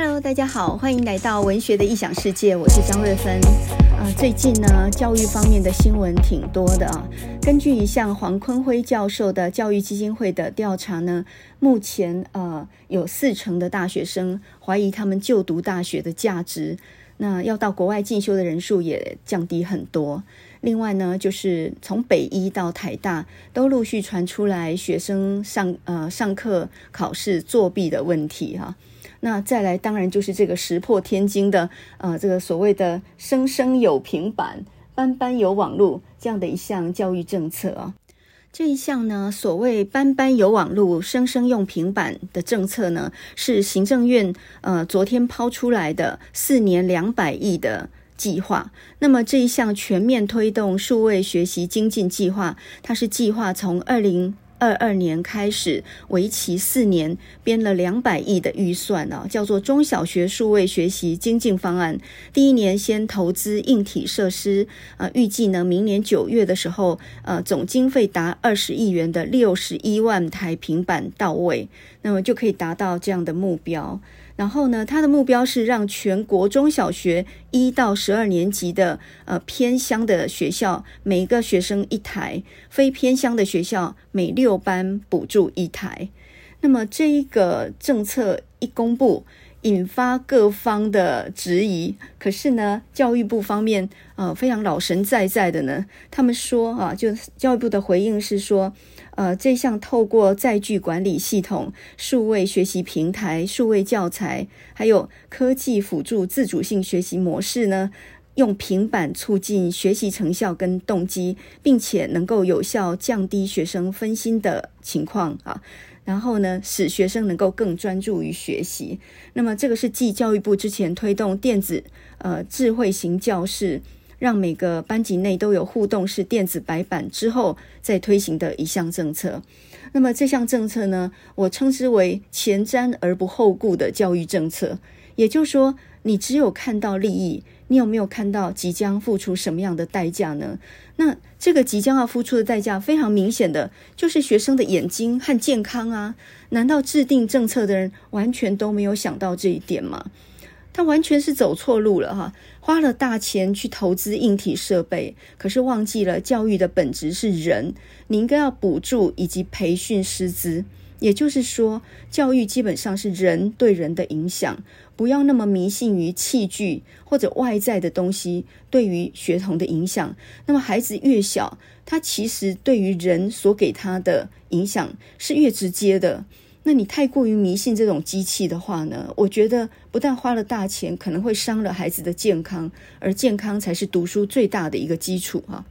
Hello，大家好，欢迎来到文学的异想世界，我是张瑞芬。呃，最近呢，教育方面的新闻挺多的啊。根据一项黄坤辉教授的教育基金会的调查呢，目前呃有四成的大学生怀疑他们就读大学的价值，那要到国外进修的人数也降低很多。另外呢，就是从北医到台大都陆续传出来学生上呃上课考试作弊的问题哈、那再来，当然就是这个石破天惊的，呃，这个所谓的“生生有平板，班班有网路”这样的一项教育政策啊。这一项呢，所谓“班班有网路，生生用平板”的政策呢，是行政院呃昨天抛出来的四年两百亿的计划。那么这一项全面推动数位学习精进计划，它是计划从二零。二二年开始，为期四年，编了两百亿的预算啊，叫做中小学数位学习精进方案。第一年先投资硬体设施，呃，预计呢，明年九月的时候，呃，总经费达二十亿元的六十一万台平板到位，那么就可以达到这样的目标。然后呢，他的目标是让全国中小学一到十二年级的呃偏乡的学校，每个学生一台；非偏乡的学校每六班补助一台。那么这一个政策一公布，引发各方的质疑。可是呢，教育部方面呃非常老神在在的呢，他们说啊，就教育部的回应是说。呃，这项透过载具管理系统、数位学习平台、数位教材，还有科技辅助自主性学习模式呢，用平板促进学习成效跟动机，并且能够有效降低学生分心的情况啊。然后呢，使学生能够更专注于学习。那么，这个是继教育部之前推动电子呃智慧型教室。让每个班级内都有互动式电子白板之后再推行的一项政策。那么这项政策呢，我称之为前瞻而不后顾的教育政策。也就是说，你只有看到利益，你有没有看到即将付出什么样的代价呢？那这个即将要付出的代价非常明显的，就是学生的眼睛和健康啊。难道制定政策的人完全都没有想到这一点吗？他完全是走错路了哈，花了大钱去投资硬体设备，可是忘记了教育的本质是人，你应该要补助以及培训师资，也就是说，教育基本上是人对人的影响，不要那么迷信于器具或者外在的东西对于学童的影响。那么孩子越小，他其实对于人所给他的影响是越直接的。那你太过于迷信这种机器的话呢，我觉得不但花了大钱，可能会伤了孩子的健康，而健康才是读书最大的一个基础哈。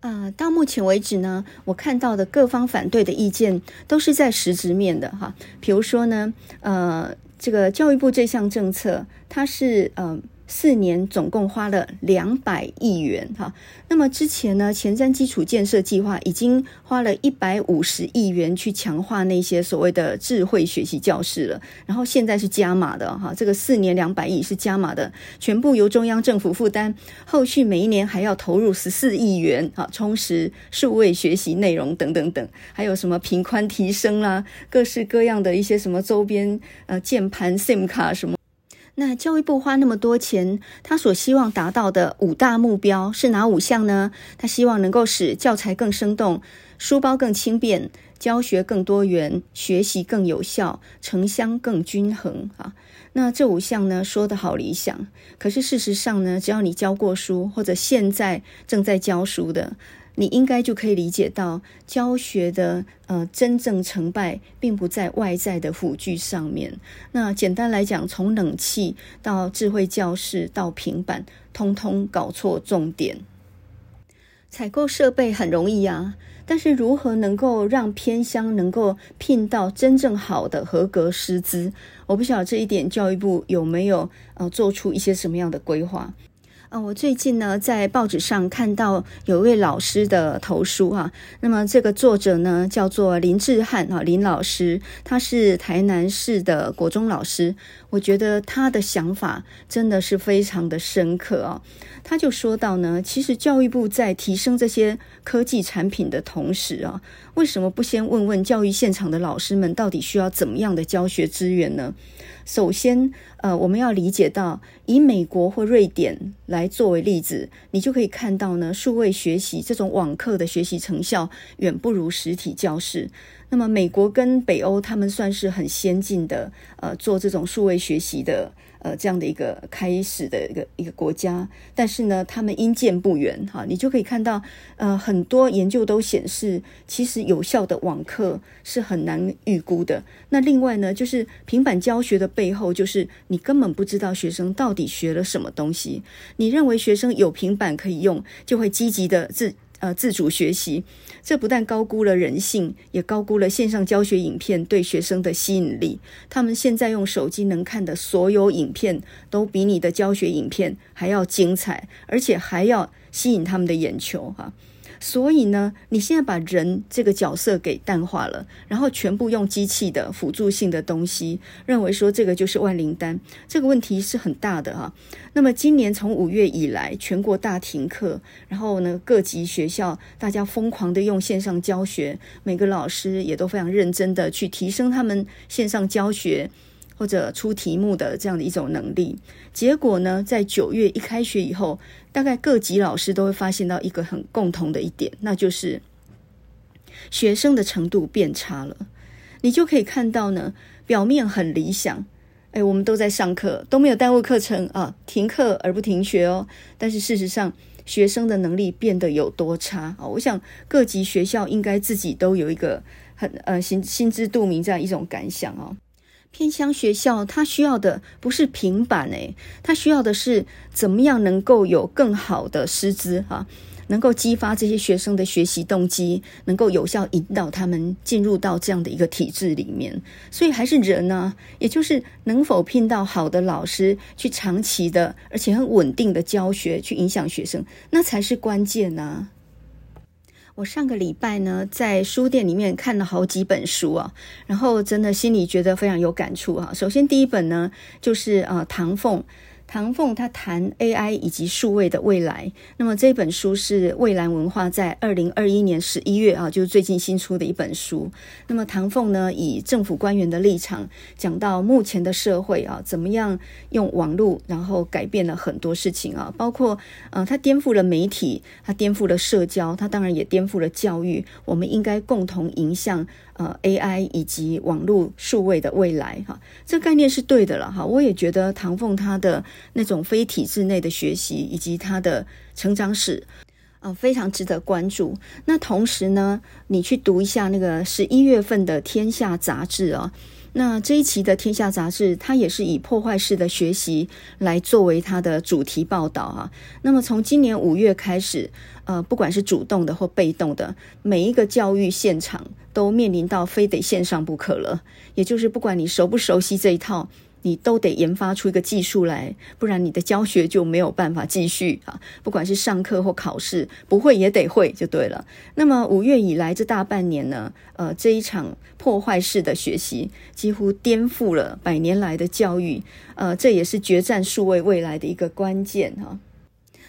啊、到目前为止呢，我看到的各方反对的意见都是在实质面的哈。比如说呢，呃，这个教育部这项政策，它是呃。四年总共花了两百亿元哈，那么之前呢，前瞻基础建设计划已经花了一百五十亿元去强化那些所谓的智慧学习教室了，然后现在是加码的哈，这个四年两百亿是加码的，全部由中央政府负担，后续每一年还要投入十四亿元哈，充实数位学习内容等等等，还有什么频宽提升啦，各式各样的一些什么周边呃键盘 SIM 卡什么。那教育部花那么多钱，他所希望达到的五大目标是哪五项呢？他希望能够使教材更生动，书包更轻便，教学更多元，学习更有效，城乡更均衡啊。那这五项呢，说得好理想，可是事实上呢，只要你教过书，或者现在正在教书的。你应该就可以理解到，教学的呃真正成败，并不在外在的辅具上面。那简单来讲，从冷气到智慧教室到平板，通通搞错重点。采购设备很容易啊，但是如何能够让偏乡能够聘到真正好的合格师资？我不晓得这一点教育部有没有呃做出一些什么样的规划。啊，我最近呢在报纸上看到有一位老师的投书啊，那么这个作者呢叫做林志汉啊，林老师，他是台南市的国中老师，我觉得他的想法真的是非常的深刻啊。他就说到呢，其实教育部在提升这些科技产品的同时啊，为什么不先问问教育现场的老师们到底需要怎么样的教学资源呢？首先，呃，我们要理解到，以美国或瑞典来作为例子，你就可以看到呢，数位学习这种网课的学习成效远不如实体教室。那么，美国跟北欧他们算是很先进的，呃，做这种数位学习的。呃，这样的一个开始的一个一个国家，但是呢，他们因见不远哈，你就可以看到，呃，很多研究都显示，其实有效的网课是很难预估的。那另外呢，就是平板教学的背后，就是你根本不知道学生到底学了什么东西。你认为学生有平板可以用，就会积极的自。呃，自主学习，这不但高估了人性，也高估了线上教学影片对学生的吸引力。他们现在用手机能看的所有影片，都比你的教学影片还要精彩，而且还要吸引他们的眼球，哈。所以呢，你现在把人这个角色给淡化了，然后全部用机器的辅助性的东西，认为说这个就是万灵丹，这个问题是很大的哈。那么今年从五月以来，全国大停课，然后呢，各级学校大家疯狂的用线上教学，每个老师也都非常认真的去提升他们线上教学。或者出题目的这样的一种能力，结果呢，在九月一开学以后，大概各级老师都会发现到一个很共同的一点，那就是学生的程度变差了。你就可以看到呢，表面很理想，哎，我们都在上课，都没有耽误课程啊，停课而不停学哦。但是事实上，学生的能力变得有多差啊？我想各级学校应该自己都有一个很呃心心知肚明这样一种感想哦。偏乡学校，它需要的不是平板诶，它需要的是怎么样能够有更好的师资哈，能够激发这些学生的学习动机，能够有效引导他们进入到这样的一个体制里面。所以还是人呢，也就是能否聘到好的老师去长期的而且很稳定的教学，去影响学生，那才是关键呢。我上个礼拜呢，在书店里面看了好几本书啊，然后真的心里觉得非常有感触啊。首先第一本呢，就是呃唐凤。唐凤他谈 AI 以及数位的未来，那么这本书是蔚蓝文化在二零二一年十一月啊，就是最近新出的一本书。那么唐凤呢，以政府官员的立场讲到目前的社会啊，怎么样用网络，然后改变了很多事情啊，包括呃，他颠覆了媒体，他颠覆了社交，他当然也颠覆了教育。我们应该共同迎向。呃，AI 以及网络数位的未来，哈，这个概念是对的了，哈。我也觉得唐凤他的那种非体制内的学习以及他的成长史，啊，非常值得关注。那同时呢，你去读一下那个十一月份的《天下》杂志啊。那这一期的《天下》杂志，它也是以破坏式的学习来作为它的主题报道啊。那么从今年五月开始，呃，不管是主动的或被动的，每一个教育现场都面临到非得线上不可了。也就是不管你熟不熟悉这一套。你都得研发出一个技术来，不然你的教学就没有办法继续啊！不管是上课或考试，不会也得会就对了。那么五月以来这大半年呢，呃，这一场破坏式的学习几乎颠覆了百年来的教育，呃，这也是决战数位未来的一个关键哈。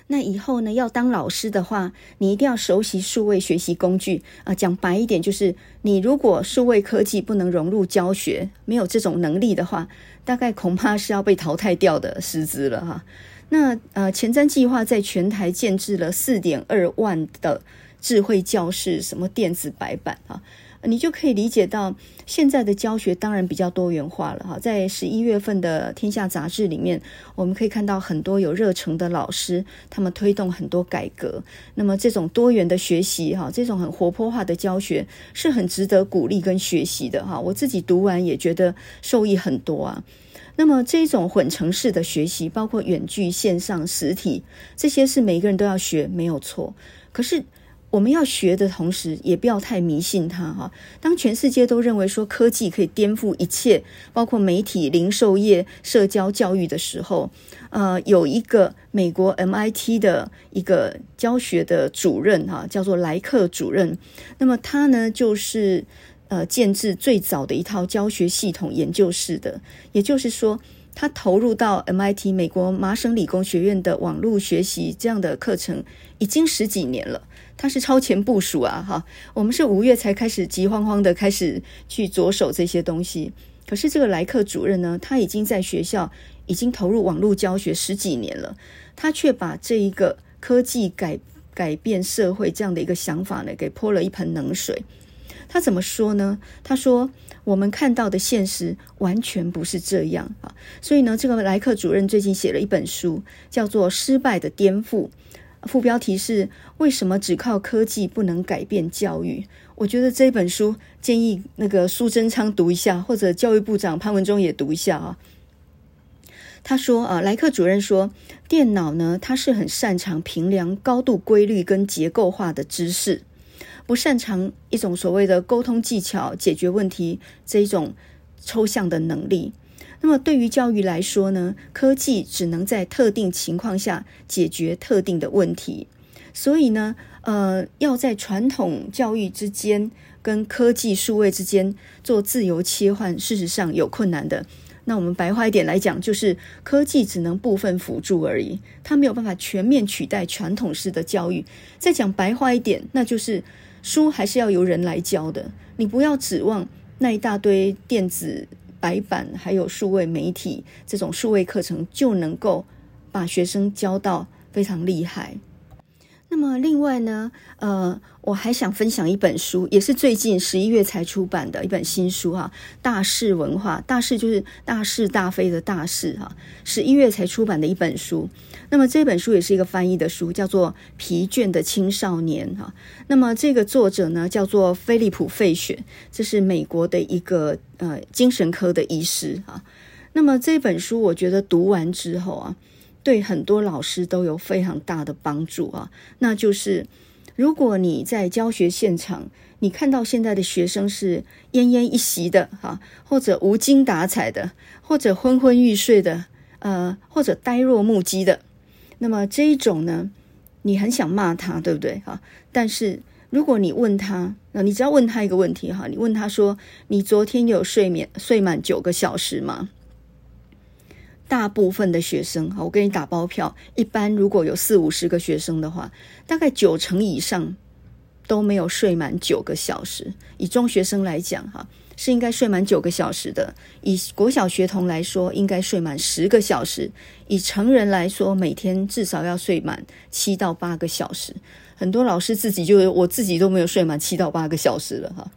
那以后呢，要当老师的话，你一定要熟悉数位学习工具啊，呃。讲白一点，就是你如果数位科技不能融入教学，没有这种能力的话，大概恐怕是要被淘汰掉的师资了哈。那呃，前瞻计划在全台建置了四点二万的智慧教室，什么电子白板啊。你就可以理解到，现在的教学当然比较多元化了哈。在十一月份的《天下》杂志里面，我们可以看到很多有热诚的老师，他们推动很多改革。那么这种多元的学习哈，这种很活泼化的教学，是很值得鼓励跟学习的哈。我自己读完也觉得受益很多啊。那么这种混成式的学习，包括远距、线上、实体，这些是每个人都要学，没有错。可是。我们要学的同时，也不要太迷信它哈。当全世界都认为说科技可以颠覆一切，包括媒体、零售业、社交、教育的时候，呃，有一个美国 MIT 的一个教学的主任哈，叫做莱克主任。那么他呢，就是呃建置最早的一套教学系统研究室的，也就是说，他投入到 MIT 美国麻省理工学院的网络学习这样的课程已经十几年了。他是超前部署啊，哈！我们是五月才开始急慌慌的开始去着手这些东西。可是这个莱克主任呢，他已经在学校已经投入网络教学十几年了，他却把这一个科技改改变社会这样的一个想法呢，给泼了一盆冷水。他怎么说呢？他说：“我们看到的现实完全不是这样啊！”所以呢，这个莱克主任最近写了一本书，叫做《失败的颠覆》。副标题是“为什么只靠科技不能改变教育？”我觉得这本书建议那个苏贞昌读一下，或者教育部长潘文忠也读一下啊。他说啊，莱克主任说，电脑呢，它是很擅长评量高度规律跟结构化的知识，不擅长一种所谓的沟通技巧、解决问题这一种抽象的能力。那么对于教育来说呢，科技只能在特定情况下解决特定的问题，所以呢，呃，要在传统教育之间跟科技数位之间做自由切换，事实上有困难的。那我们白话一点来讲，就是科技只能部分辅助而已，它没有办法全面取代传统式的教育。再讲白话一点，那就是书还是要由人来教的，你不要指望那一大堆电子。白板还有数位媒体这种数位课程就能够把学生教到非常厉害。那么另外呢，呃，我还想分享一本书，也是最近十一月才出版的一本新书哈。大是文化，大是就是大是大非的大事哈。十一月才出版的一本书，那么这本书也是一个翻译的书，叫做《疲倦的青少年》哈。那么这个作者呢，叫做菲利普·费雪，这是美国的一个呃精神科的医师啊。那么这本书，我觉得读完之后啊。对很多老师都有非常大的帮助啊，那就是如果你在教学现场，你看到现在的学生是奄奄一息的哈，或者无精打采的，或者昏昏欲睡的，呃，或者呆若木鸡的，那么这一种呢，你很想骂他，对不对哈？但是如果你问他，那你只要问他一个问题哈，你问他说：“你昨天有睡眠睡满九个小时吗？”大部分的学生，哈，我给你打包票。一般如果有四五十个学生的话，大概九成以上都没有睡满九个小时。以中学生来讲，哈，是应该睡满九个小时的；以国小学童来说，应该睡满十个小时；以成人来说，每天至少要睡满七到八个小时。很多老师自己就，我自己都没有睡满七到八个小时了，哈。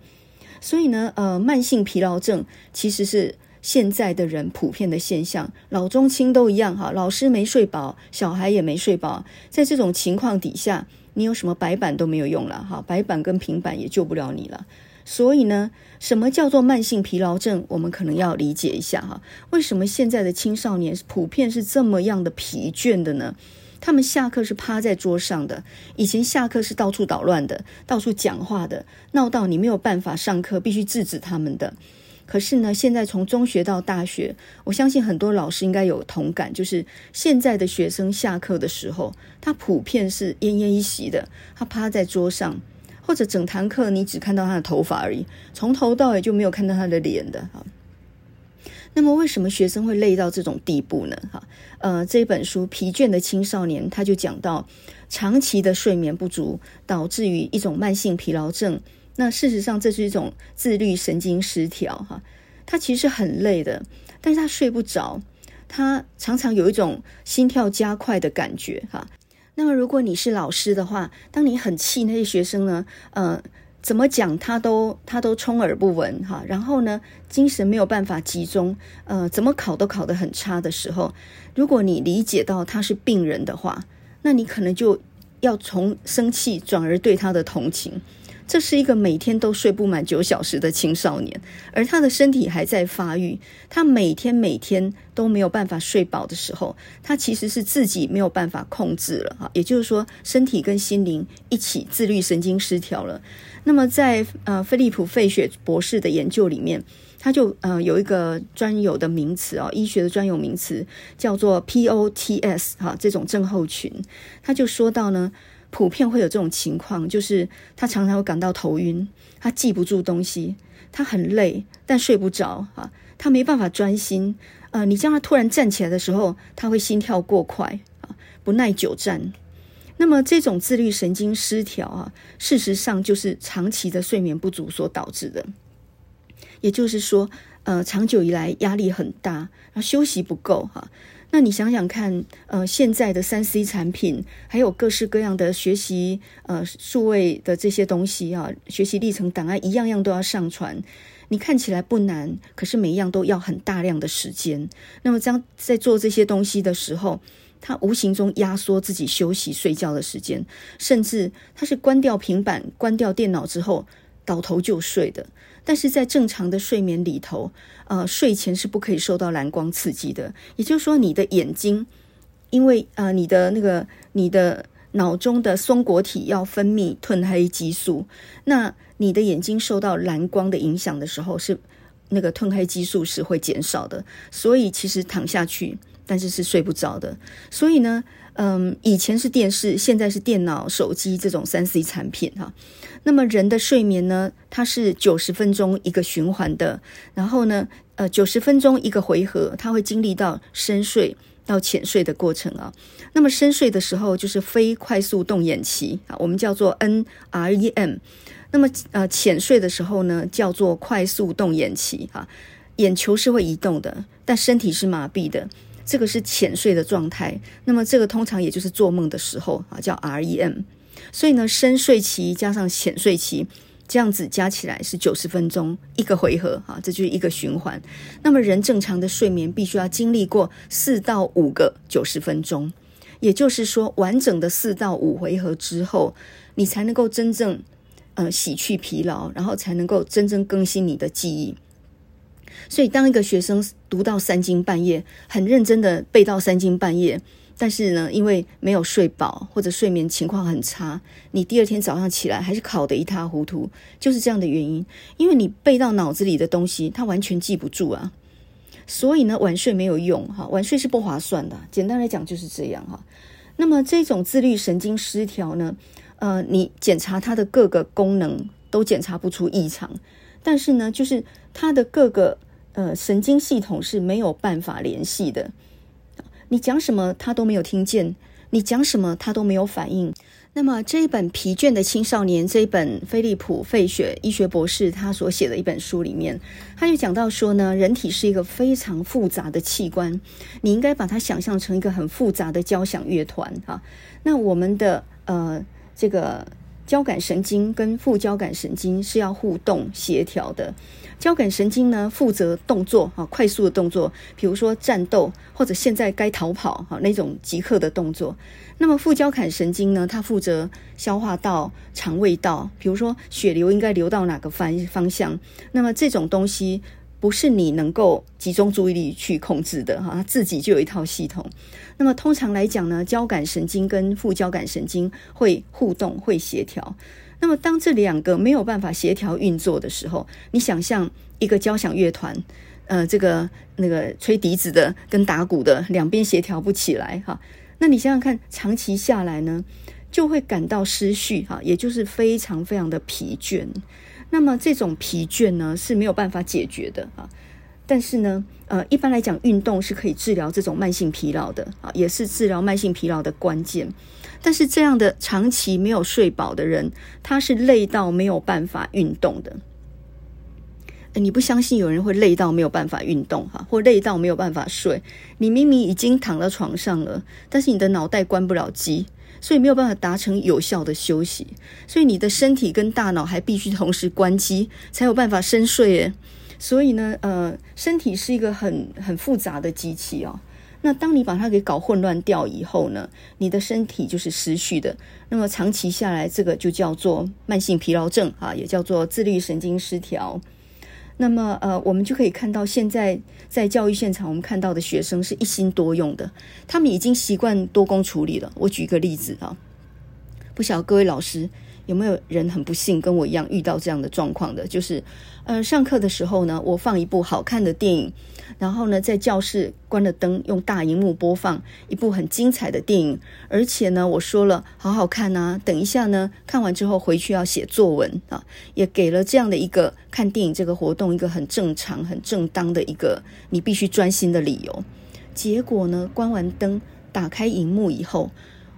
所以呢，呃，慢性疲劳症其实是。现在的人普遍的现象，老中青都一样哈。老师没睡饱，小孩也没睡饱，在这种情况底下，你有什么白板都没有用了哈。白板跟平板也救不了你了。所以呢，什么叫做慢性疲劳症？我们可能要理解一下哈。为什么现在的青少年普遍是这么样的疲倦的呢？他们下课是趴在桌上的，以前下课是到处捣乱的，到处讲话的，闹到你没有办法上课，必须制止他们的。可是呢，现在从中学到大学，我相信很多老师应该有同感，就是现在的学生下课的时候，他普遍是奄奄一息的，他趴在桌上，或者整堂课你只看到他的头发而已，从头到尾就没有看到他的脸的。哈，那么为什么学生会累到这种地步呢？哈，呃，这本书《疲倦的青少年》他就讲到，长期的睡眠不足导致于一种慢性疲劳症。那事实上，这是一种自律神经失调，哈，他其实很累的，但是他睡不着，他常常有一种心跳加快的感觉，哈。那么，如果你是老师的话，当你很气那些学生呢，呃，怎么讲他都他都充耳不闻，哈，然后呢，精神没有办法集中，呃，怎么考都考得很差的时候，如果你理解到他是病人的话，那你可能就要从生气转而对他的同情。这是一个每天都睡不满九小时的青少年，而他的身体还在发育，他每天每天都没有办法睡饱的时候，他其实是自己没有办法控制了哈，也就是说，身体跟心灵一起自律神经失调了。那么在呃菲利普费雪博士的研究里面。他就呃有一个专有的名词哦，医学的专有名词叫做 POTS 哈，这种症候群，他就说到呢，普遍会有这种情况，就是他常常会感到头晕，他记不住东西，他很累，但睡不着啊，他没办法专心，呃，你叫他突然站起来的时候，他会心跳过快啊，不耐久站。那么这种自律神经失调啊，事实上就是长期的睡眠不足所导致的。也就是说，呃，长久以来压力很大，然后休息不够哈。那你想想看，呃，现在的三 C 产品，还有各式各样的学习，呃，数位的这些东西啊，学习历程档案，一样样都要上传。你看起来不难，可是每一样都要很大量的时间。那么，当在做这些东西的时候，它无形中压缩自己休息睡觉的时间，甚至它是关掉平板、关掉电脑之后，倒头就睡的。但是在正常的睡眠里头，呃，睡前是不可以受到蓝光刺激的。也就是说，你的眼睛，因为呃，你的那个你的脑中的松果体要分泌褪黑激素，那你的眼睛受到蓝光的影响的时候，是那个褪黑激素是会减少的。所以其实躺下去，但是是睡不着的。所以呢，嗯，以前是电视，现在是电脑、手机这种三 C 产品哈。那么人的睡眠呢，它是九十分钟一个循环的，然后呢，呃，九十分钟一个回合，它会经历到深睡到浅睡的过程啊。那么深睡的时候就是非快速动眼期啊，我们叫做 NREM。那么呃，浅睡的时候呢，叫做快速动眼期啊，眼球是会移动的，但身体是麻痹的，这个是浅睡的状态。那么这个通常也就是做梦的时候啊，叫 REM。所以呢，深睡期加上浅睡期，这样子加起来是九十分钟一个回合啊，这就是一个循环。那么人正常的睡眠必须要经历过四到五个九十分钟，也就是说，完整的四到五回合之后，你才能够真正呃洗去疲劳，然后才能够真正更新你的记忆。所以，当一个学生读到三更半夜，很认真的背到三更半夜。但是呢，因为没有睡饱或者睡眠情况很差，你第二天早上起来还是考得一塌糊涂，就是这样的原因。因为你背到脑子里的东西，他完全记不住啊。所以呢，晚睡没有用哈，晚睡是不划算的。简单来讲就是这样哈。那么这种自律神经失调呢，呃，你检查它的各个功能都检查不出异常，但是呢，就是它的各个呃神经系统是没有办法联系的。你讲什么他都没有听见，你讲什么他都没有反应。那么这一本《疲倦的青少年》这一本菲利普费雪医学博士他所写的一本书里面，他就讲到说呢，人体是一个非常复杂的器官，你应该把它想象成一个很复杂的交响乐团哈。那我们的呃这个交感神经跟副交感神经是要互动协调的。交感神经呢，负责动作啊，快速的动作，比如说战斗或者现在该逃跑哈那种即刻的动作。那么副交感神经呢，它负责消化道、肠胃道，比如说血流应该流到哪个方方向。那么这种东西不是你能够集中注意力去控制的哈，它自己就有一套系统。那么通常来讲呢，交感神经跟副交感神经会互动、会协调。那么，当这两个没有办法协调运作的时候，你想象一个交响乐团，呃，这个那个吹笛子的跟打鼓的两边协调不起来哈，那你想想看，长期下来呢，就会感到失序哈，也就是非常非常的疲倦。那么这种疲倦呢是没有办法解决的啊。但是呢，呃，一般来讲，运动是可以治疗这种慢性疲劳的啊，也是治疗慢性疲劳的关键。但是这样的长期没有睡饱的人，他是累到没有办法运动的。你不相信有人会累到没有办法运动哈，或累到没有办法睡？你明明已经躺到床上了，但是你的脑袋关不了机，所以没有办法达成有效的休息。所以你的身体跟大脑还必须同时关机，才有办法深睡耶。所以呢，呃，身体是一个很很复杂的机器哦。那当你把它给搞混乱掉以后呢，你的身体就是失序的。那么长期下来，这个就叫做慢性疲劳症啊，也叫做自律神经失调。那么呃，我们就可以看到，现在在教育现场，我们看到的学生是一心多用的，他们已经习惯多工处理了。我举一个例子啊，不晓得各位老师。有没有人很不幸跟我一样遇到这样的状况的？就是，呃，上课的时候呢，我放一部好看的电影，然后呢，在教室关了灯，用大荧幕播放一部很精彩的电影，而且呢，我说了好好看啊，等一下呢，看完之后回去要写作文啊，也给了这样的一个看电影这个活动一个很正常、很正当的一个你必须专心的理由。结果呢，关完灯，打开荧幕以后。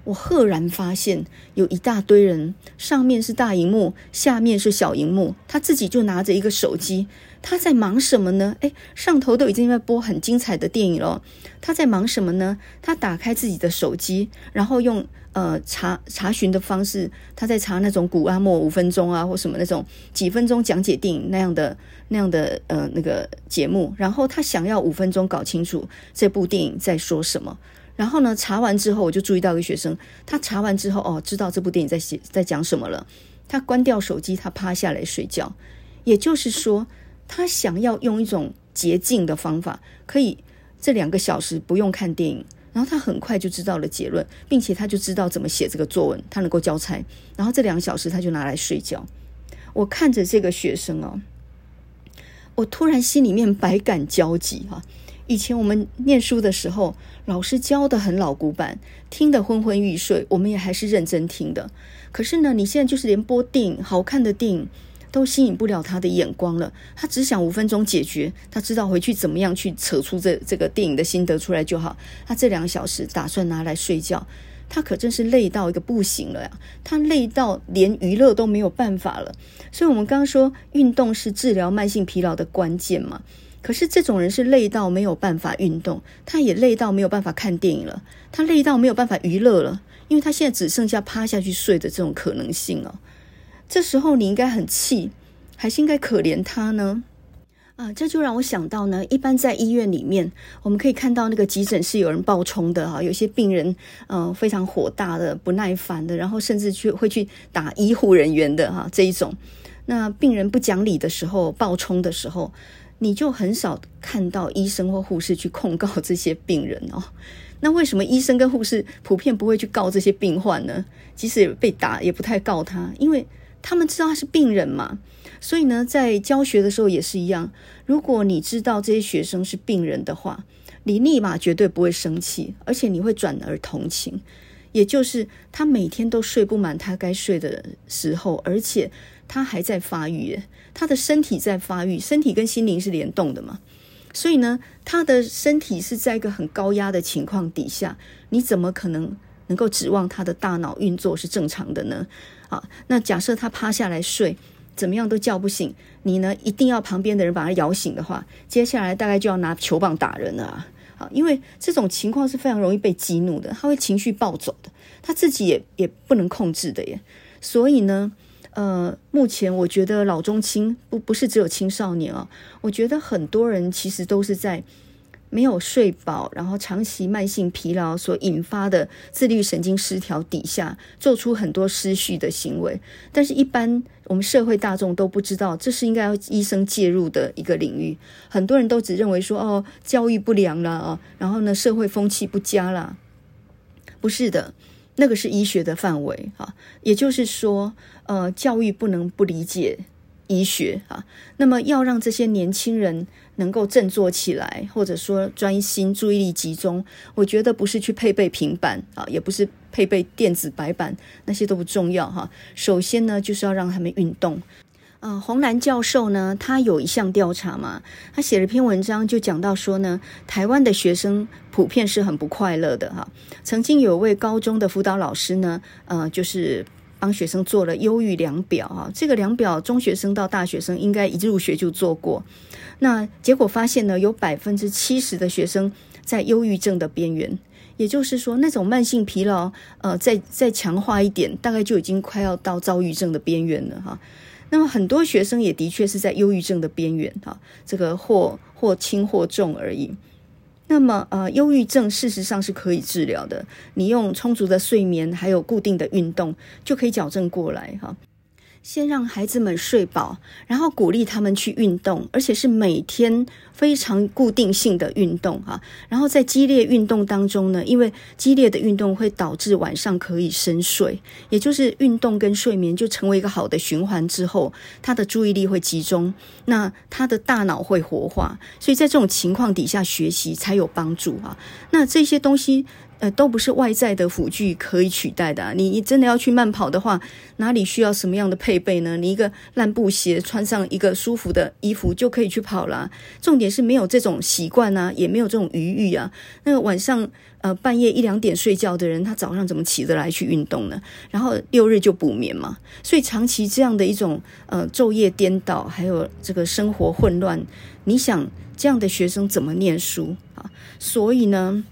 我赫然发现，有一大堆人，上面是大荧幕，下面是小荧幕，他自己就拿着一个手机，他在忙什么呢？诶，上头都已经在播很精彩的电影了，他在忙什么呢？他打开自己的手机，然后用呃查查询的方式，他在查那种古阿莫五分钟啊，或什么那种几分钟讲解电影那样的那样的呃那个节目，然后他想要五分钟搞清楚这部电影在说什么。然后呢，查完之后，我就注意到一个学生，他查完之后，哦，知道这部电影在写在讲什么了。他关掉手机，他趴下来睡觉。也就是说，他想要用一种捷径的方法，可以这两个小时不用看电影，然后他很快就知道了结论，并且他就知道怎么写这个作文，他能够交差。然后这两个小时他就拿来睡觉。我看着这个学生哦，我突然心里面百感交集哈。以前我们念书的时候，老师教得很老古板，听得昏昏欲睡，我们也还是认真听的。可是呢，你现在就是连播电影、好看的电影都吸引不了他的眼光了。他只想五分钟解决，他知道回去怎么样去扯出这这个电影的心得出来就好。他这两个小时打算拿来睡觉，他可真是累到一个不行了呀！他累到连娱乐都没有办法了。所以，我们刚刚说运动是治疗慢性疲劳的关键嘛。可是这种人是累到没有办法运动，他也累到没有办法看电影了，他累到没有办法娱乐了，因为他现在只剩下趴下去睡的这种可能性了。这时候你应该很气，还是应该可怜他呢？啊，这就让我想到呢，一般在医院里面，我们可以看到那个急诊室有人暴冲的哈，有些病人、呃、非常火大的、不耐烦的，然后甚至去会去打医护人员的哈这一种。那病人不讲理的时候，暴冲的时候。你就很少看到医生或护士去控告这些病人哦。那为什么医生跟护士普遍不会去告这些病患呢？即使被打也不太告他，因为他们知道他是病人嘛。所以呢，在教学的时候也是一样。如果你知道这些学生是病人的话，你立马绝对不会生气，而且你会转而同情。也就是他每天都睡不满他该睡的时候，而且。他还在发育，他的身体在发育，身体跟心灵是联动的嘛，所以呢，他的身体是在一个很高压的情况底下，你怎么可能能够指望他的大脑运作是正常的呢？啊，那假设他趴下来睡，怎么样都叫不醒，你呢，一定要旁边的人把他摇醒的话，接下来大概就要拿球棒打人了啊！啊，因为这种情况是非常容易被激怒的，他会情绪暴走的，他自己也也不能控制的耶，所以呢。呃，目前我觉得老中青不不是只有青少年啊，我觉得很多人其实都是在没有睡饱，然后长期慢性疲劳所引发的自律神经失调底下，做出很多失序的行为。但是，一般我们社会大众都不知道，这是应该要医生介入的一个领域。很多人都只认为说，哦，教育不良啦，啊，然后呢，社会风气不佳啦，不是的。那个是医学的范围啊，也就是说，呃，教育不能不理解医学啊。那么，要让这些年轻人能够振作起来，或者说专心、注意力集中，我觉得不是去配备平板啊，也不是配备电子白板，那些都不重要哈。首先呢，就是要让他们运动。呃，洪兰教授呢，他有一项调查嘛，他写了篇文章，就讲到说呢，台湾的学生普遍是很不快乐的哈。曾经有位高中的辅导老师呢，呃，就是帮学生做了忧郁量表啊，这个量表中学生到大学生应该一入学就做过，那结果发现呢，有百分之七十的学生在忧郁症的边缘，也就是说，那种慢性疲劳，呃，再再强化一点，大概就已经快要到躁郁症的边缘了哈。那么很多学生也的确是在忧郁症的边缘哈，这个或或轻或重而已。那么，呃，忧郁症事实上是可以治疗的。你用充足的睡眠，还有固定的运动，就可以矫正过来哈。先让孩子们睡饱，然后鼓励他们去运动，而且是每天非常固定性的运动啊。然后在激烈运动当中呢，因为激烈的运动会导致晚上可以深睡，也就是运动跟睡眠就成为一个好的循环之后，他的注意力会集中，那他的大脑会活化，所以在这种情况底下学习才有帮助啊。那这些东西。呃，都不是外在的辅具可以取代的。你你真的要去慢跑的话，哪里需要什么样的配备呢？你一个烂布鞋，穿上一个舒服的衣服就可以去跑了。重点是没有这种习惯啊，也没有这种余裕啊。那个晚上呃半夜一两点睡觉的人，他早上怎么起得来去运动呢？然后六日就补眠嘛。所以长期这样的一种呃昼夜颠倒，还有这个生活混乱，你想这样的学生怎么念书啊？所以呢，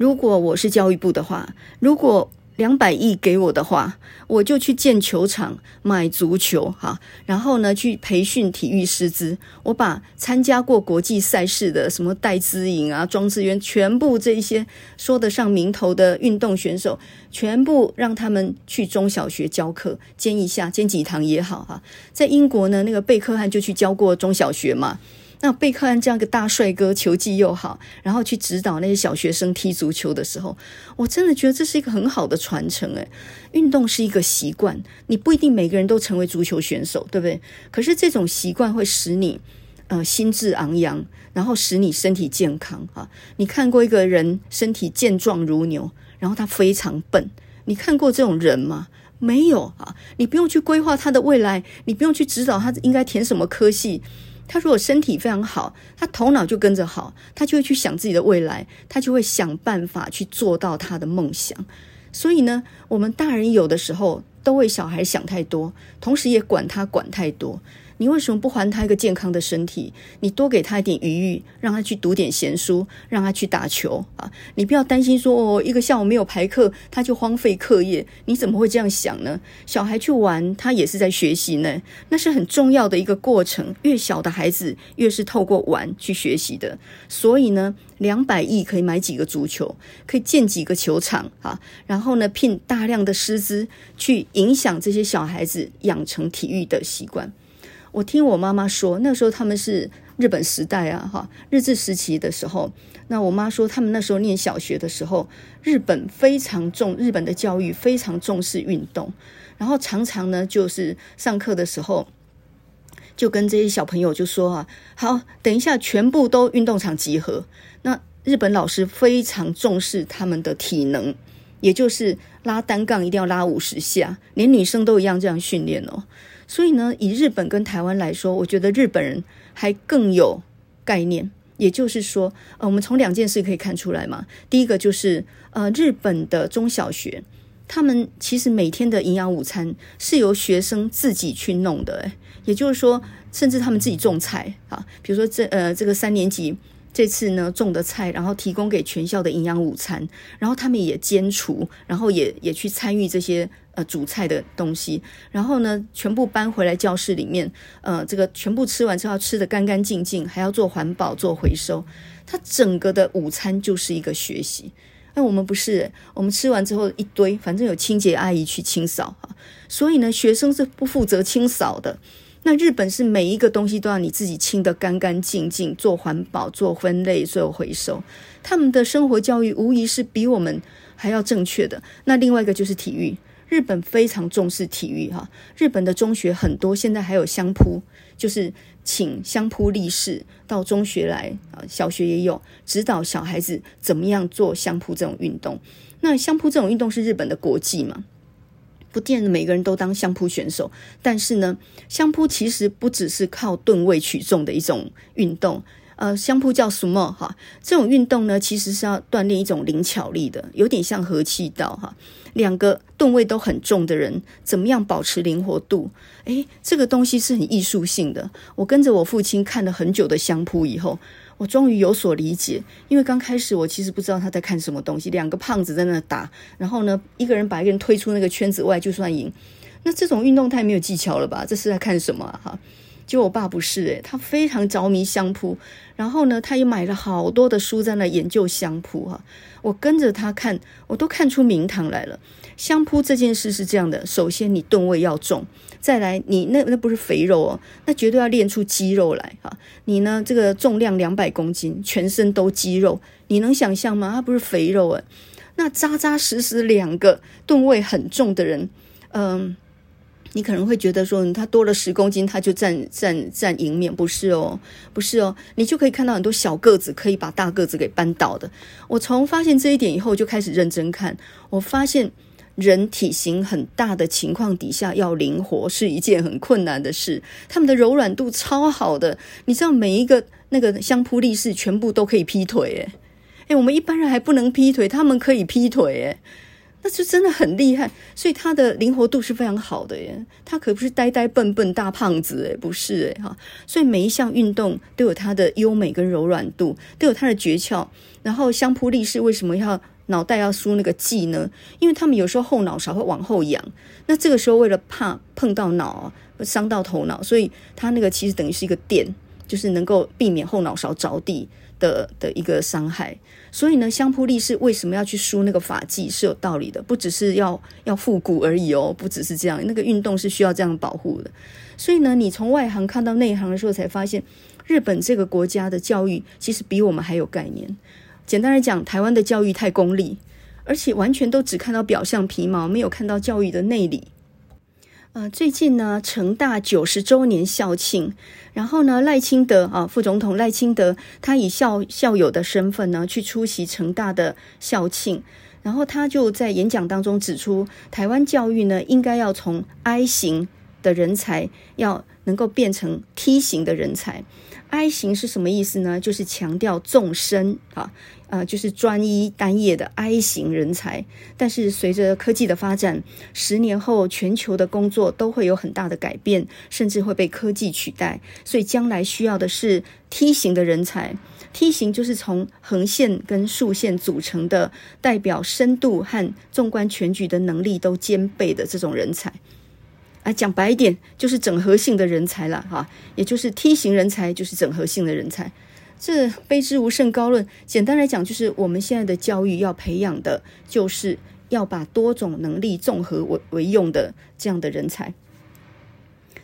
如果我是教育部的话，如果两百亿给我的话，我就去建球场、买足球，哈，然后呢去培训体育师资。我把参加过国际赛事的什么戴资颖啊、庄智渊，全部这一些说得上名头的运动选手，全部让他们去中小学教课，兼一下，兼几堂也好，哈。在英国呢，那个贝克汉就去教过中小学嘛。那贝克汉这样一个大帅哥，球技又好，然后去指导那些小学生踢足球的时候，我真的觉得这是一个很好的传承。诶，运动是一个习惯，你不一定每个人都成为足球选手，对不对？可是这种习惯会使你，呃，心智昂扬，然后使你身体健康啊。你看过一个人身体健壮如牛，然后他非常笨，你看过这种人吗？没有啊。你不用去规划他的未来，你不用去指导他应该填什么科系。他如果身体非常好，他头脑就跟着好，他就会去想自己的未来，他就会想办法去做到他的梦想。所以呢，我们大人有的时候都为小孩想太多，同时也管他管太多。你为什么不还他一个健康的身体？你多给他一点余裕，让他去读点闲书，让他去打球啊！你不要担心说哦，一个下午没有排课，他就荒废课业。你怎么会这样想呢？小孩去玩，他也是在学习呢，那是很重要的一个过程。越小的孩子，越是透过玩去学习的。所以呢，两百亿可以买几个足球，可以建几个球场啊，然后呢，聘大量的师资去影响这些小孩子养成体育的习惯。我听我妈妈说，那时候他们是日本时代啊，哈，日治时期的时候，那我妈说他们那时候念小学的时候，日本非常重，日本的教育非常重视运动，然后常常呢就是上课的时候，就跟这些小朋友就说啊，好，等一下全部都运动场集合。那日本老师非常重视他们的体能，也就是拉单杠一定要拉五十下，连女生都一样这样训练哦。所以呢，以日本跟台湾来说，我觉得日本人还更有概念。也就是说，呃，我们从两件事可以看出来嘛。第一个就是，呃，日本的中小学，他们其实每天的营养午餐是由学生自己去弄的。诶，也就是说，甚至他们自己种菜啊，比如说这呃这个三年级。这次呢，种的菜，然后提供给全校的营养午餐，然后他们也兼厨，然后也也去参与这些呃煮菜的东西，然后呢，全部搬回来教室里面，呃，这个全部吃完之后吃得干干净净，还要做环保做回收，他整个的午餐就是一个学习。那我们不是，我们吃完之后一堆，反正有清洁阿姨去清扫哈，所以呢，学生是不负责清扫的。那日本是每一个东西都要你自己清得干干净净，做环保、做分类、做回收。他们的生活教育无疑是比我们还要正确的。那另外一个就是体育，日本非常重视体育哈。日本的中学很多现在还有相扑，就是请相扑力士到中学来啊，小学也有指导小孩子怎么样做相扑这种运动。那相扑这种运动是日本的国技嘛？不见得每个人都当相扑选手，但是呢，相扑其实不只是靠吨位取重的一种运动。呃，相扑叫什么？哈，这种运动呢，其实是要锻炼一种灵巧力的，有点像合气道哈。两个吨位都很重的人，怎么样保持灵活度？诶，这个东西是很艺术性的。我跟着我父亲看了很久的相扑以后。我终于有所理解，因为刚开始我其实不知道他在看什么东西。两个胖子在那打，然后呢，一个人把一个人推出那个圈子外就算赢。那这种运动太没有技巧了吧？这是在看什么？哈，就我爸不是诶，他非常着迷相扑，然后呢，他也买了好多的书在那研究相扑哈。我跟着他看，我都看出名堂来了。相扑这件事是这样的，首先你吨位要重，再来你那那不是肥肉哦，那绝对要练出肌肉来哈。你呢，这个重量两百公斤，全身都肌肉，你能想象吗？他不是肥肉诶，那扎扎实实两个吨位很重的人，嗯。你可能会觉得说，他多了十公斤，他就占占占赢面，不是哦，不是哦，你就可以看到很多小个子可以把大个子给扳倒的。我从发现这一点以后，就开始认真看。我发现人体型很大的情况底下，要灵活是一件很困难的事。他们的柔软度超好的，你知道每一个那个相扑力士全部都可以劈腿，诶诶，我们一般人还不能劈腿，他们可以劈腿，诶。那就真的很厉害，所以他的灵活度是非常好的耶。他可不是呆呆笨笨大胖子诶，不是诶哈。所以每一项运动都有它的优美跟柔软度，都有它的诀窍。然后相扑力士为什么要脑袋要梳那个髻呢？因为他们有时候后脑勺会往后仰，那这个时候为了怕碰到脑伤到头脑，所以他那个其实等于是一个垫，就是能够避免后脑勺着地的的一个伤害。所以呢，相扑力士为什么要去梳那个发髻是有道理的，不只是要要复古而已哦，不只是这样，那个运动是需要这样保护的。所以呢，你从外行看到内行的时候，才发现日本这个国家的教育其实比我们还有概念。简单来讲，台湾的教育太功利，而且完全都只看到表象皮毛，没有看到教育的内里。呃，最近呢，成大九十周年校庆，然后呢，赖清德啊，副总统赖清德，他以校校友的身份呢，去出席成大的校庆，然后他就在演讲当中指出，台湾教育呢，应该要从 I 型的人才，要能够变成 T 型的人才。I 型是什么意思呢？就是强调纵深啊。呃，就是专一单业的 I 型人才，但是随着科技的发展，十年后全球的工作都会有很大的改变，甚至会被科技取代，所以将来需要的是 T 型的人才。T 型就是从横线跟竖线组成的，代表深度和纵观全局的能力都兼备的这种人才。啊，讲白一点，就是整合性的人才了哈，也就是 T 型人才，就是整合性的人才。这卑之无甚高论。简单来讲，就是我们现在的教育要培养的，就是要把多种能力综合为为用的这样的人才。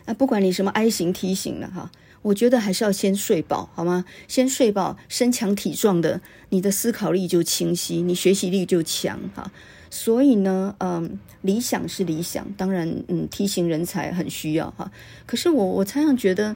啊，不管你什么 I 型 T 型的哈，我觉得还是要先睡饱，好吗？先睡饱，身强体壮的，你的思考力就清晰，你学习力就强哈。所以呢，嗯，理想是理想，当然，嗯，T 型人才很需要哈。可是我我常常觉得。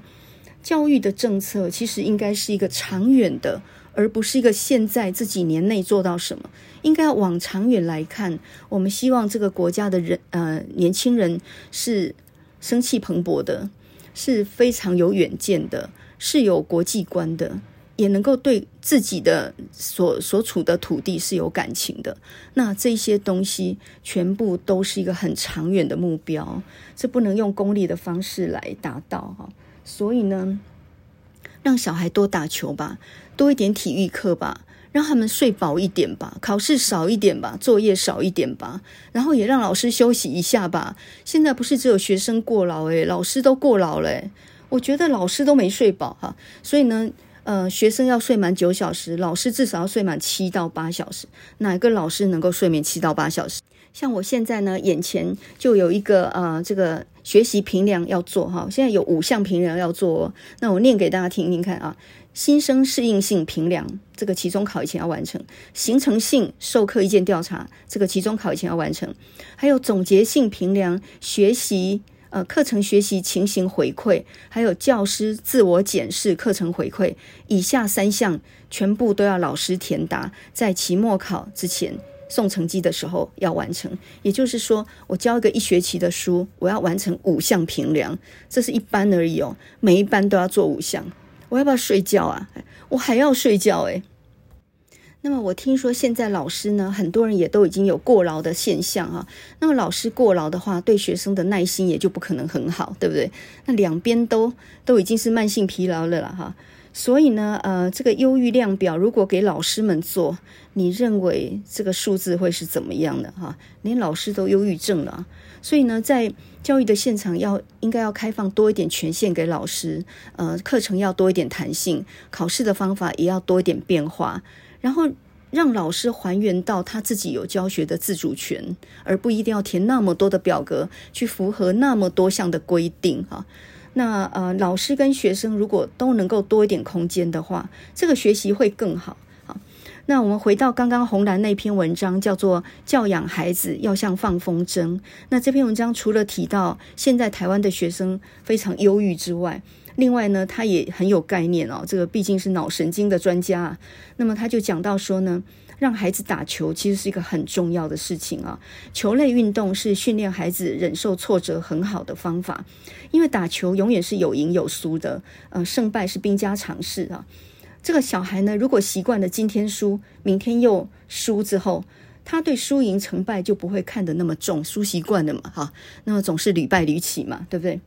教育的政策其实应该是一个长远的，而不是一个现在这几年内做到什么。应该要往长远来看，我们希望这个国家的人，呃，年轻人是生气蓬勃的，是非常有远见的，是有国际观的，也能够对自己的所所处的土地是有感情的。那这些东西全部都是一个很长远的目标，这不能用功利的方式来达到哈。所以呢，让小孩多打球吧，多一点体育课吧，让他们睡饱一点吧，考试少一点吧，作业少一点吧，然后也让老师休息一下吧。现在不是只有学生过劳诶，老师都过劳了。我觉得老师都没睡饱哈，所以呢，呃，学生要睡满九小时，老师至少要睡满七到八小时。哪个老师能够睡眠七到八小时？像我现在呢，眼前就有一个呃，这个。学习评量要做哈，现在有五项评量要做，哦那我念给大家听听看啊。新生适应性评量，这个期中考以前要完成；形成性授课意见调查，这个期中考以前要完成；还有总结性评量，学习呃课程学习情形回馈，还有教师自我检视课程回馈，以下三项全部都要老师填答，在期末考之前。送成绩的时候要完成，也就是说，我教一个一学期的书，我要完成五项评量，这是一班而已哦，每一班都要做五项。我要不要睡觉啊？我还要睡觉诶。那么我听说现在老师呢，很多人也都已经有过劳的现象哈。那么老师过劳的话，对学生的耐心也就不可能很好，对不对？那两边都都已经是慢性疲劳了啦哈。所以呢，呃，这个忧郁量表如果给老师们做，你认为这个数字会是怎么样的？哈，连老师都忧郁症了。所以呢，在教育的现场要应该要开放多一点权限给老师，呃，课程要多一点弹性，考试的方法也要多一点变化，然后让老师还原到他自己有教学的自主权，而不一定要填那么多的表格去符合那么多项的规定哈。那呃，老师跟学生如果都能够多一点空间的话，这个学习会更好。那我们回到刚刚红兰那篇文章，叫做《教养孩子要像放风筝》。那这篇文章除了提到现在台湾的学生非常忧郁之外，另外呢，他也很有概念哦。这个毕竟是脑神经的专家啊。那么他就讲到说呢，让孩子打球其实是一个很重要的事情啊。球类运动是训练孩子忍受挫折很好的方法，因为打球永远是有赢有输的，呃，胜败是兵家常事啊。这个小孩呢，如果习惯了今天输，明天又输之后，他对输赢成败就不会看得那么重，输习惯了嘛，哈，那么总是屡败屡起嘛，对不对？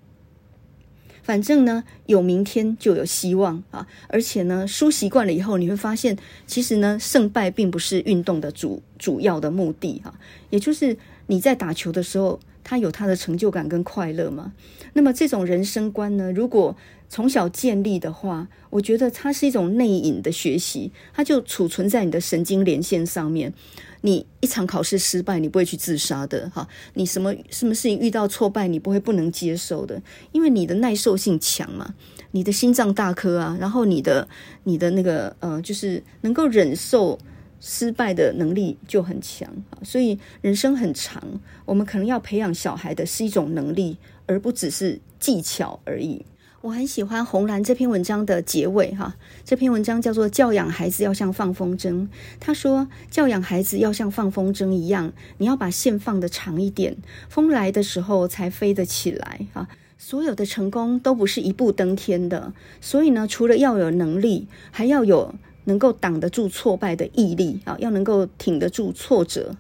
反正呢，有明天就有希望啊，而且呢，输习惯了以后，你会发现，其实呢，胜败并不是运动的主主要的目的啊，也就是你在打球的时候，他有他的成就感跟快乐嘛。那么这种人生观呢，如果从小建立的话，我觉得它是一种内隐的学习，它就储存在你的神经连线上面。你一场考试失败，你不会去自杀的哈。你什么什么事情遇到挫败，你不会不能接受的，因为你的耐受性强嘛，你的心脏大颗啊，然后你的你的那个呃，就是能够忍受失败的能力就很强。所以人生很长，我们可能要培养小孩的是一种能力，而不只是技巧而已。我很喜欢红蓝这篇文章的结尾哈，这篇文章叫做“教养孩子要像放风筝”。他说，教养孩子要像放风筝一样，你要把线放得长一点，风来的时候才飞得起来哈。所有的成功都不是一步登天的，所以呢，除了要有能力，还要有能够挡得住挫败的毅力啊，要能够挺得住挫折。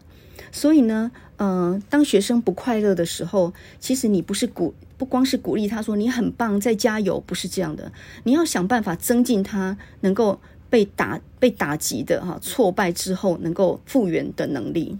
所以呢，嗯、呃，当学生不快乐的时候，其实你不是鼓，不光是鼓励他说你很棒，再加油，不是这样的。你要想办法增进他能够被打、被打击的哈挫败之后能够复原的能力。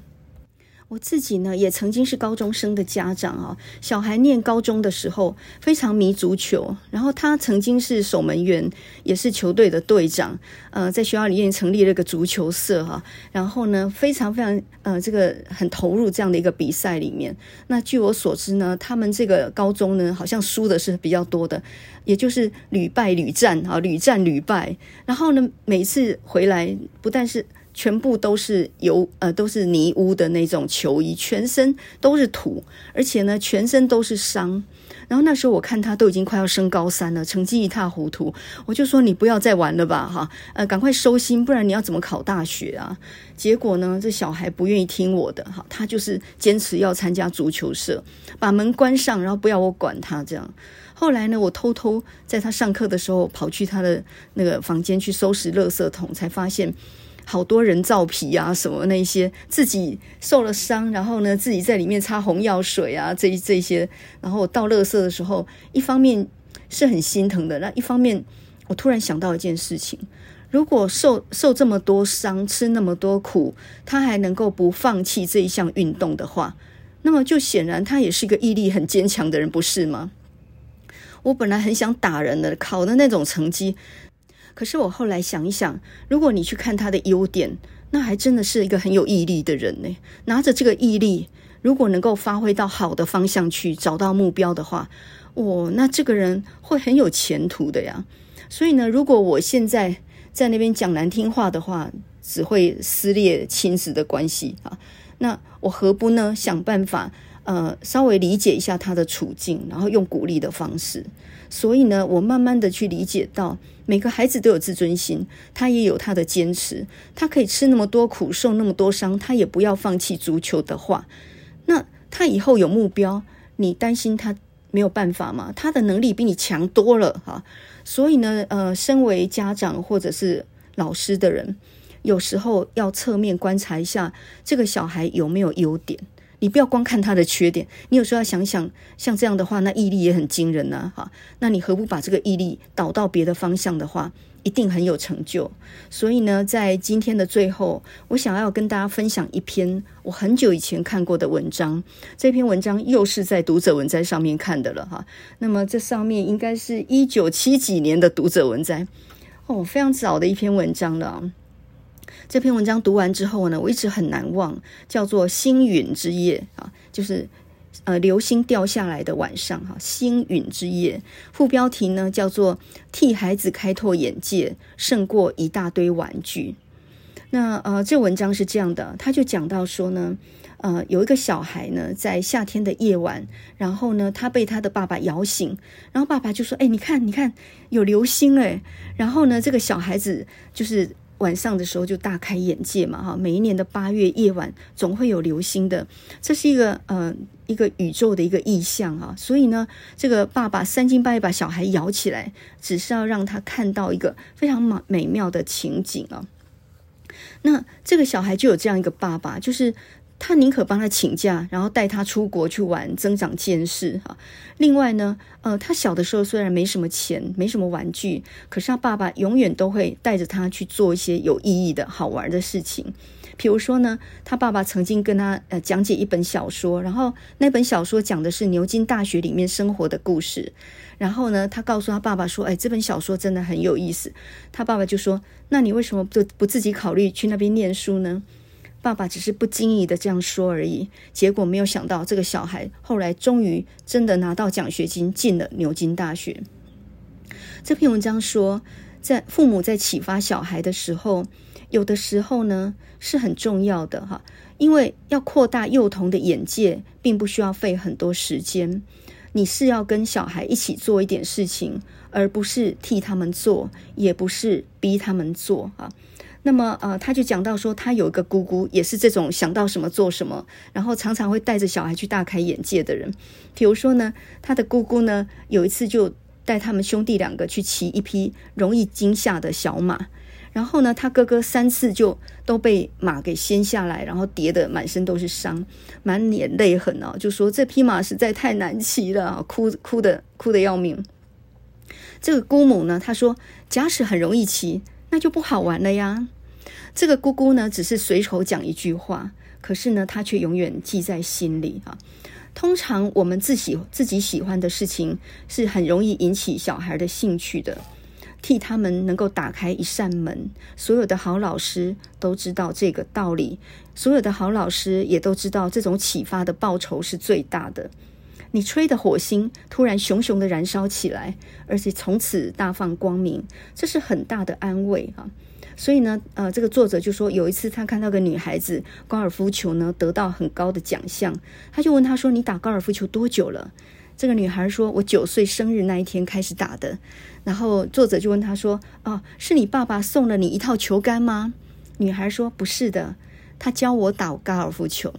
我自己呢，也曾经是高中生的家长啊。小孩念高中的时候，非常迷足球，然后他曾经是守门员，也是球队的队长。呃，在学校里面成立了个足球社哈。然后呢，非常非常呃，这个很投入这样的一个比赛里面。那据我所知呢，他们这个高中呢，好像输的是比较多的，也就是屡败屡战啊，屡战屡败。然后呢，每次回来不但是。全部都是油，呃，都是泥污的那种球衣，全身都是土，而且呢，全身都是伤。然后那时候我看他都已经快要升高三了，成绩一塌糊涂，我就说你不要再玩了吧，哈，呃，赶快收心，不然你要怎么考大学啊？结果呢，这小孩不愿意听我的，哈，他就是坚持要参加足球社，把门关上，然后不要我管他这样。后来呢，我偷偷在他上课的时候跑去他的那个房间去收拾垃圾桶，才发现。好多人造皮啊，什么那些自己受了伤，然后呢，自己在里面擦红药水啊，这这些，然后我倒垃圾的时候，一方面是很心疼的，那一方面我突然想到一件事情：如果受受这么多伤，吃那么多苦，他还能够不放弃这一项运动的话，那么就显然他也是一个毅力很坚强的人，不是吗？我本来很想打人的，考的那种成绩。可是我后来想一想，如果你去看他的优点，那还真的是一个很有毅力的人呢。拿着这个毅力，如果能够发挥到好的方向去，找到目标的话，哦，那这个人会很有前途的呀。所以呢，如果我现在在那边讲难听话的话，只会撕裂亲子的关系啊。那我何不呢？想办法，呃，稍微理解一下他的处境，然后用鼓励的方式。所以呢，我慢慢的去理解到，每个孩子都有自尊心，他也有他的坚持，他可以吃那么多苦，受那么多伤，他也不要放弃足球的话，那他以后有目标，你担心他没有办法吗？他的能力比你强多了哈。所以呢，呃，身为家长或者是老师的人，有时候要侧面观察一下这个小孩有没有优点。你不要光看他的缺点，你有时候要想想，像这样的话，那毅力也很惊人呢，哈。那你何不把这个毅力导到别的方向的话，一定很有成就。所以呢，在今天的最后，我想要跟大家分享一篇我很久以前看过的文章。这篇文章又是在读者文摘上面看的了，哈。那么这上面应该是一九七几年的读者文摘，哦，非常早的一篇文章了。这篇文章读完之后呢，我一直很难忘，叫做《星陨之夜》啊，就是呃流星掉下来的晚上哈，《星陨之夜》副标题呢叫做“替孩子开拓眼界，胜过一大堆玩具”。那呃，这文章是这样的，他就讲到说呢，呃，有一个小孩呢，在夏天的夜晚，然后呢，他被他的爸爸摇醒，然后爸爸就说：“哎，你看，你看，有流星哎。”然后呢，这个小孩子就是。晚上的时候就大开眼界嘛，哈！每一年的八月夜晚总会有流星的，这是一个呃一个宇宙的一个意象啊。所以呢，这个爸爸三更半夜把小孩摇起来，只是要让他看到一个非常美美妙的情景啊。那这个小孩就有这样一个爸爸，就是。他宁可帮他请假，然后带他出国去玩，增长见识哈。另外呢，呃，他小的时候虽然没什么钱，没什么玩具，可是他爸爸永远都会带着他去做一些有意义的好玩的事情。比如说呢，他爸爸曾经跟他呃讲解一本小说，然后那本小说讲的是牛津大学里面生活的故事。然后呢，他告诉他爸爸说：“哎，这本小说真的很有意思。”他爸爸就说：“那你为什么不不自己考虑去那边念书呢？”爸爸只是不经意的这样说而已，结果没有想到，这个小孩后来终于真的拿到奖学金，进了牛津大学。这篇文章说，在父母在启发小孩的时候，有的时候呢是很重要的哈，因为要扩大幼童的眼界，并不需要费很多时间。你是要跟小孩一起做一点事情，而不是替他们做，也不是逼他们做啊。那么，呃，他就讲到说，他有一个姑姑，也是这种想到什么做什么，然后常常会带着小孩去大开眼界的人。比如说呢，他的姑姑呢，有一次就带他们兄弟两个去骑一匹容易惊吓的小马，然后呢，他哥哥三次就都被马给掀下来，然后跌得满身都是伤，满脸泪痕哦，就说这匹马实在太难骑了，哭哭的哭得要命。这个姑母呢，她说，假使很容易骑，那就不好玩了呀。这个姑姑呢，只是随口讲一句话，可是呢，她却永远记在心里啊。通常我们自己自己喜欢的事情，是很容易引起小孩的兴趣的，替他们能够打开一扇门。所有的好老师都知道这个道理，所有的好老师也都知道这种启发的报酬是最大的。你吹的火星突然熊熊的燃烧起来，而且从此大放光明，这是很大的安慰啊。所以呢，呃，这个作者就说，有一次他看到个女孩子高尔夫球呢得到很高的奖项，他就问她说：“你打高尔夫球多久了？”这个女孩说：“我九岁生日那一天开始打的。”然后作者就问她说：“哦，是你爸爸送了你一套球杆吗？”女孩说：“不是的，他教我打高尔夫球。”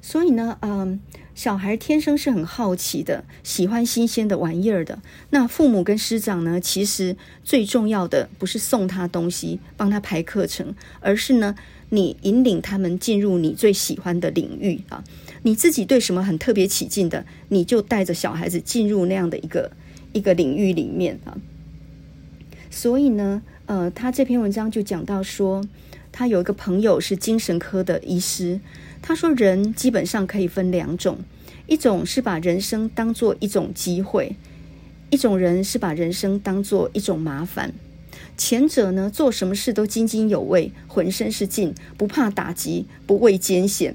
所以呢，嗯。小孩天生是很好奇的，喜欢新鲜的玩意儿的。那父母跟师长呢，其实最重要的不是送他东西，帮他排课程，而是呢，你引领他们进入你最喜欢的领域啊。你自己对什么很特别起劲的，你就带着小孩子进入那样的一个一个领域里面啊。所以呢，呃，他这篇文章就讲到说，他有一个朋友是精神科的医师。他说：“人基本上可以分两种，一种是把人生当做一种机会，一种人是把人生当做一种麻烦。前者呢，做什么事都津津有味，浑身是劲，不怕打击，不畏艰险；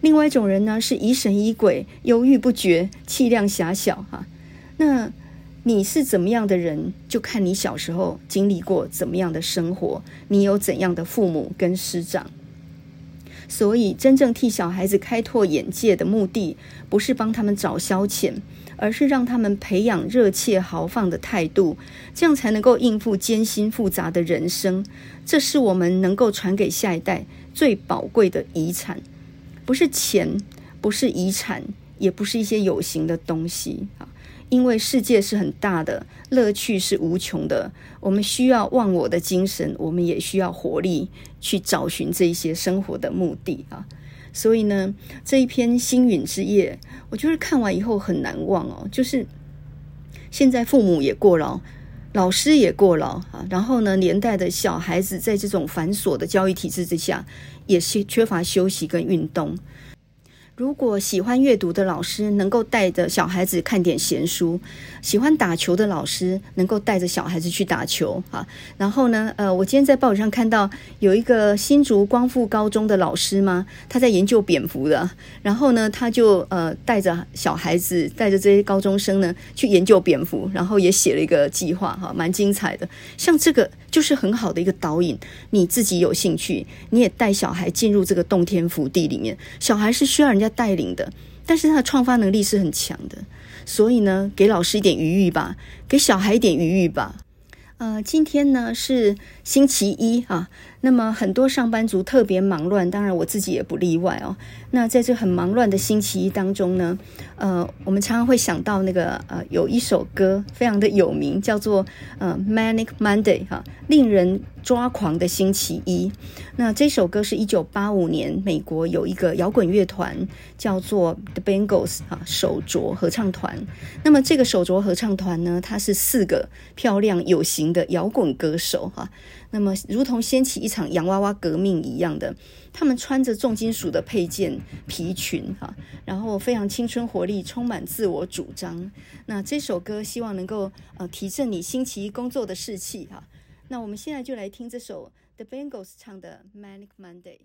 另外一种人呢，是疑神疑鬼，犹豫不决，气量狭小。哈，那你是怎么样的人，就看你小时候经历过怎么样的生活，你有怎样的父母跟师长。”所以，真正替小孩子开拓眼界的目的，不是帮他们找消遣，而是让他们培养热切豪放的态度，这样才能够应付艰辛复杂的人生。这是我们能够传给下一代最宝贵的遗产，不是钱，不是遗产，也不是一些有形的东西啊。因为世界是很大的，乐趣是无穷的。我们需要忘我的精神，我们也需要活力去找寻这一些生活的目的啊。所以呢，这一篇《星陨之夜》，我觉得看完以后很难忘哦。就是现在父母也过劳，老师也过劳啊，然后呢，连带的小孩子在这种繁琐的教育体制之下，也是缺乏休息跟运动。如果喜欢阅读的老师能够带着小孩子看点闲书，喜欢打球的老师能够带着小孩子去打球啊。然后呢，呃，我今天在报纸上看到有一个新竹光复高中的老师嘛，他在研究蝙蝠的。然后呢，他就呃带着小孩子，带着这些高中生呢去研究蝙蝠，然后也写了一个计划哈，蛮精彩的。像这个就是很好的一个导引，你自己有兴趣，你也带小孩进入这个洞天福地里面。小孩是需要人家带领的，但是他的创发能力是很强的，所以呢，给老师一点余裕吧，给小孩一点余裕吧。呃，今天呢是星期一啊，那么很多上班族特别忙乱，当然我自己也不例外哦。那在这很忙乱的星期一当中呢，呃，我们常常会想到那个呃，有一首歌非常的有名，叫做呃《Manic Monday》哈，令人抓狂的星期一。那这首歌是一九八五年美国有一个摇滚乐团叫做 The Bangles 哈手镯合唱团。那么这个手镯合唱团呢，它是四个漂亮有型的摇滚歌手哈，那么如同掀起一场洋娃娃革命一样的，他们穿着重金属的配件皮裙哈，然后非常青春活力，充满自我主张。那这首歌希望能够呃提振你星期一工作的士气哈。那我们现在就来听这首 The Bangles 唱的《Manic Monday》。